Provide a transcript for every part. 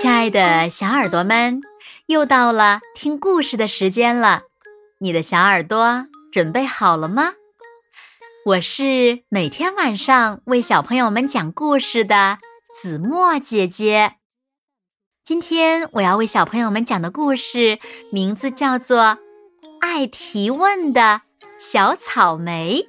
亲爱的小耳朵们，又到了听故事的时间了。你的小耳朵准备好了吗？我是每天晚上为小朋友们讲故事的子墨姐姐。今天我要为小朋友们讲的故事名字叫做《爱提问的小草莓》。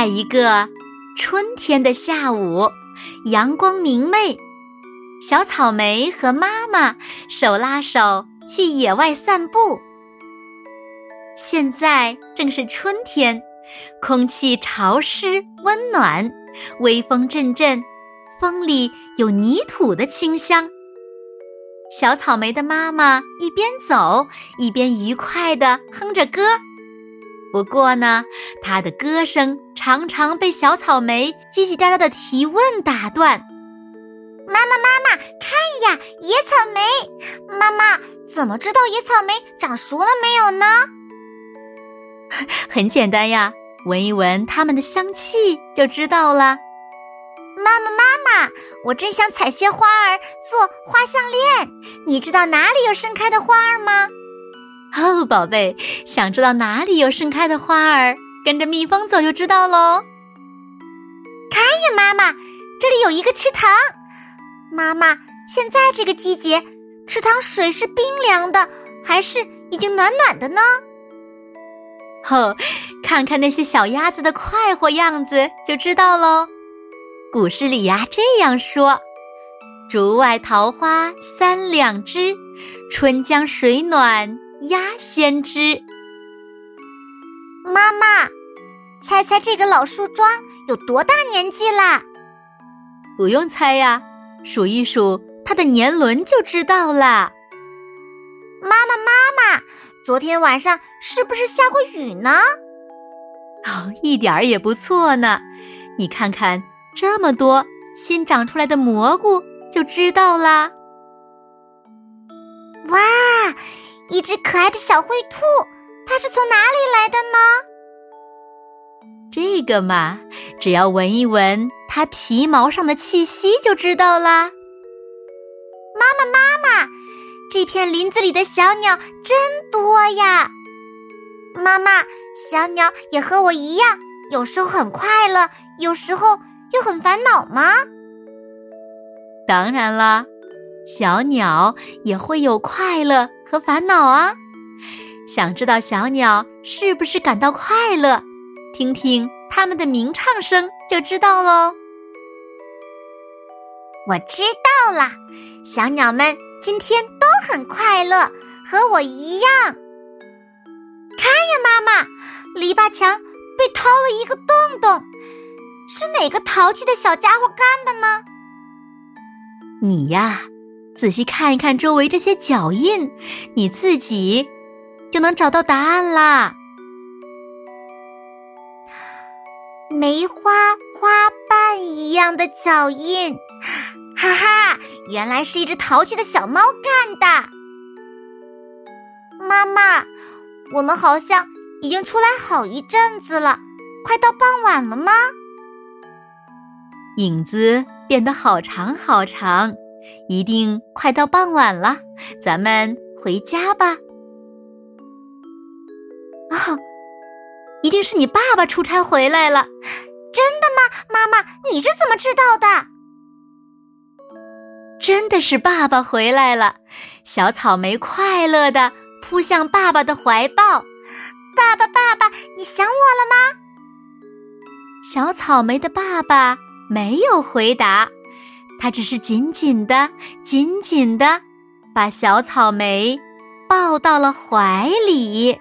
在一个春天的下午，阳光明媚，小草莓和妈妈手拉手去野外散步。现在正是春天，空气潮湿温暖，微风阵阵，风里有泥土的清香。小草莓的妈妈一边走一边愉快地哼着歌。不过呢，他的歌声常常被小草莓叽叽喳喳的提问打断。妈妈，妈妈，看呀，野草莓！妈妈，怎么知道野草莓长熟了没有呢？很简单呀，闻一闻它们的香气就知道了。妈妈，妈妈，我真想采些花儿做花项链，你知道哪里有盛开的花儿吗？哦，宝贝，想知道哪里有盛开的花儿，跟着蜜蜂走就知道喽。看呀，妈妈，这里有一个池塘。妈妈，现在这个季节，池塘水是冰凉的，还是已经暖暖的呢？哦，看看那些小鸭子的快活样子就知道喽。古诗里呀这样说：“竹外桃花三两枝，春江水暖。”鸭先知，妈妈，猜猜这个老树桩有多大年纪啦？不用猜呀，数一数它的年轮就知道了。妈妈，妈妈，昨天晚上是不是下过雨呢？哦，一点儿也不错呢。你看看这么多新长出来的蘑菇，就知道啦。哇！一只可爱的小灰兔，它是从哪里来的呢？这个嘛，只要闻一闻它皮毛上的气息就知道啦。妈妈，妈妈，这片林子里的小鸟真多呀！妈妈，小鸟也和我一样，有时候很快乐，有时候又很烦恼吗？当然啦。小鸟也会有快乐和烦恼啊！想知道小鸟是不是感到快乐？听听它们的鸣唱声就知道喽。我知道了，小鸟们今天都很快乐，和我一样。看呀，妈妈，篱笆墙被掏了一个洞洞，是哪个淘气的小家伙干的呢？你呀。仔细看一看周围这些脚印，你自己就能找到答案啦。梅花花瓣一样的脚印，哈哈，原来是一只淘气的小猫干的。妈妈，我们好像已经出来好一阵子了，快到傍晚了吗？影子变得好长好长。一定快到傍晚了，咱们回家吧。哦，一定是你爸爸出差回来了，真的吗？妈妈，你是怎么知道的？真的是爸爸回来了。小草莓快乐的扑向爸爸的怀抱。爸爸，爸爸，你想我了吗？小草莓的爸爸没有回答。他只是紧紧的、紧紧的把小草莓抱到了怀里。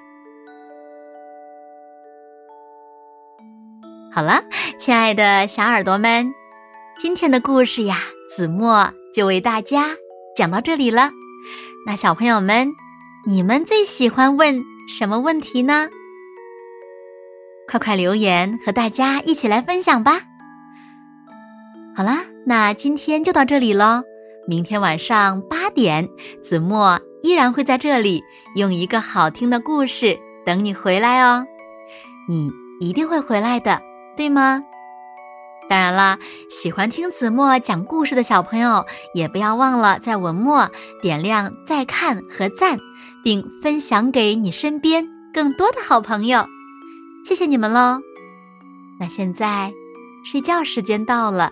好了，亲爱的小耳朵们，今天的故事呀，子墨就为大家讲到这里了。那小朋友们，你们最喜欢问什么问题呢？快快留言和大家一起来分享吧。好啦。那今天就到这里喽，明天晚上八点，子墨依然会在这里用一个好听的故事等你回来哦。你一定会回来的，对吗？当然了，喜欢听子墨讲故事的小朋友，也不要忘了在文末点亮再看和赞，并分享给你身边更多的好朋友。谢谢你们喽！那现在睡觉时间到了，